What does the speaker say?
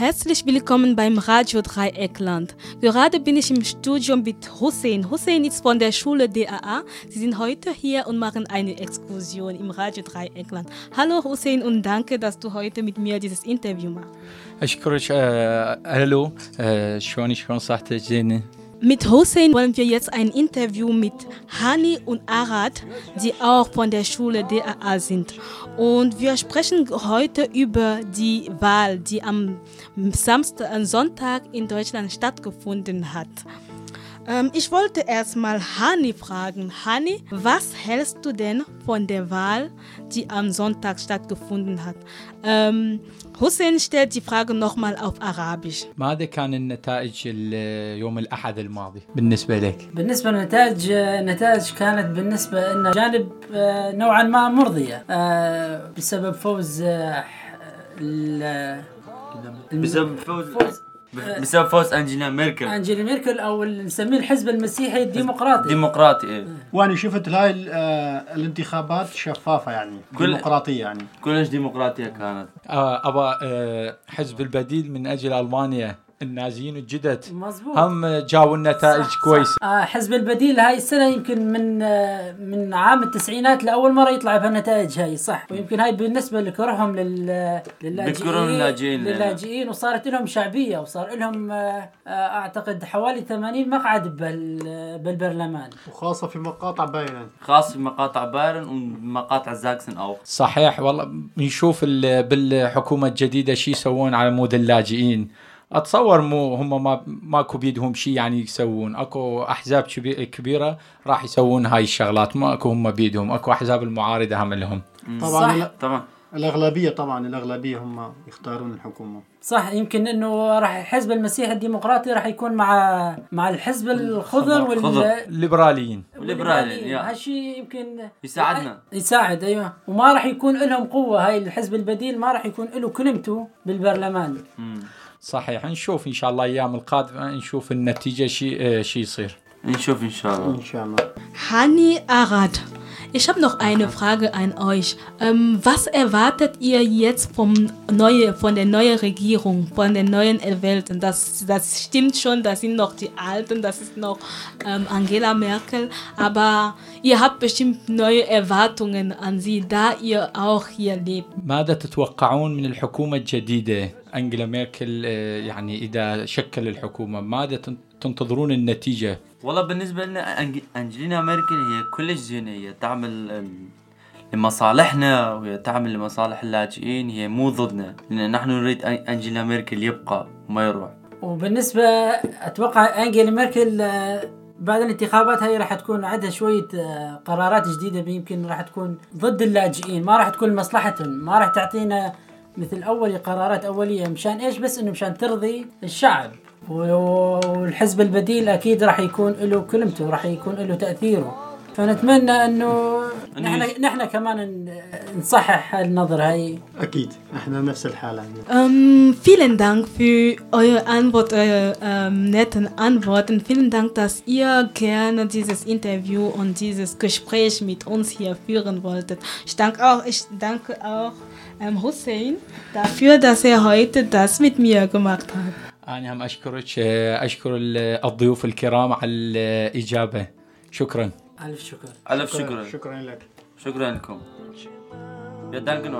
Herzlich willkommen beim Radio Dreieckland. Gerade bin ich im Studio mit Hussein. Hussein ist von der Schule DAA. Sie sind heute hier und machen eine Exkursion im Radio Dreieckland. Hallo Hussein und danke, dass du heute mit mir dieses Interview machst. Ich grüße, äh, hallo, äh, schön, ich sagte Jenny. Mit Hussein wollen wir jetzt ein Interview mit Hani und Arad, die auch von der Schule DAA sind. Und wir sprechen heute über die Wahl, die am Samstag, am Sonntag in Deutschland stattgefunden hat. Ähm, ich wollte erstmal Hani fragen. Hani, was hältst du denn von der Wahl, die am Sonntag stattgefunden hat? Ähm, Hussein stellt die Frage nochmal auf Arabisch. ماذا كان النتائج ال- يوم الأحد الماضي بالنسبة لك؟ بالنسبة للنتائج النتائج كانت بالنسبة لنا جانب آه، نوعا ما مرضية آه، بسبب فوز آه، ال- بسبب فوز فوز بسبب فوز انجيلا ميركل. انجيلا ميركل أو اللي نسميه الحزب المسيحي الديمقراطي. ديمقراطي إيه. وأنا شفت هاي ال- آه، الانتخابات شفافة يعني كل- ديمقراطية يعني. كلش ديمقراطية كانت. آه، أبا آه، حزب البديل من أجل ألمانيا. النازيين الجدد مظبوط. هم جاوا النتائج صح، صح. كويسة. آه، حزب البديل هاي السنة يمكن من آه، من عام التسعينات لأول مرة يطلع بهالنتائج هاي صح. ويمكن هاي بالنسبة لكرههم لل للاجئين. للاجئين وصارت لهم شعبية وصار لهم آه، أعتقد حوالي 80 مقعد بال- بالبرلمان. وخاصة في مقاطع باينه خاص في مقاطع بايرن ومقاطع زاكسن أو. صحيح والله نشوف ال- بالحكومة الجديدة شي يسوون على مود اللاجئين. أتصور مو هم ما ماكو بيدهم شيء يعني يسوون. أكو أحزاب كبي- كبيرة راح يسوون هاي الشغلات. ماكو هم بيدهم. أكو أحزاب المعارضة هم لهم. طبعا صح. طبعا. الأغلبية طبعا الأغلبية هم يختارون الحكومة. صح يمكن إنه راح الحزب المسيحي الديمقراطي راح يكون مع مع الحزب الخضر. وال خضر. الليبراليين. والليبراليين، يا. هالشيء يمكن يساعدنا. يساعد أيوه. وما راح يكون لهم قوة. هاي الحزب البديل ما راح يكون له كلمته بالبرلمان. صحيح نشوف ان شاء الله ايام القادمه نشوف النتيجه شي شي يصير نشوف ان شاء الله ان شاء الله Hani Arad, ich habe noch eine Frage an euch. Ähm, was erwartet ihr jetzt vom neue, von der neuen Regierung, von den neuen Erwählten? Das, das stimmt schon, das sind noch die Alten, das ist noch ähm, Angela Merkel, aber ihr habt bestimmt neue Erwartungen an sie, da ihr auch hier lebt. ماذا تتوقعون من الحكومه الجديده أنجلا ميركل آه، يعني إذا شكل الحكومة ماذا تن- تنتظرون النتيجة؟ والله بالنسبة لنا أنج- أنجلينا ميركل هي كلش زينة هي تعمل ال- لمصالحنا وهي تعمل لمصالح اللاجئين هي مو ضدنا لأن نحن نريد انجيلا ميركل يبقى وما يروح. وبالنسبة أتوقع انجيلا ميركل آه، بعد الانتخابات هاي راح تكون عندها شوية آه، قرارات جديدة يمكن راح تكون ضد اللاجئين ما راح تكون لمصلحتهم ما راح تعطينا مثل أول قرارات أولية مشان إيش؟ بس إنه مشان ترضي الشعب. والحزب البديل أكيد راح يكون له كلمته راح يكون له تأثيره. فنتمنى إنه نحن نحن كمان نصحح النظره هاي. أكيد إحنا نفس الحالة ähm vielen Dank für äh, Ihre Antwort äh, ähm netten Antwort und vielen Dank dass ihr gerne dieses interview und dieses gespräch mit uns hier führen wolltet ich danke auch ich danke auch ähm, Hussein dafür, dass er heute das mit mir gemacht hat. أنا هم أشكرك أشكر ال- الضيوف الكرام على الإجابة. شكرا. ألف شكر. ألف شكرا. شكرا لك. شكرا لكم. يا دانكن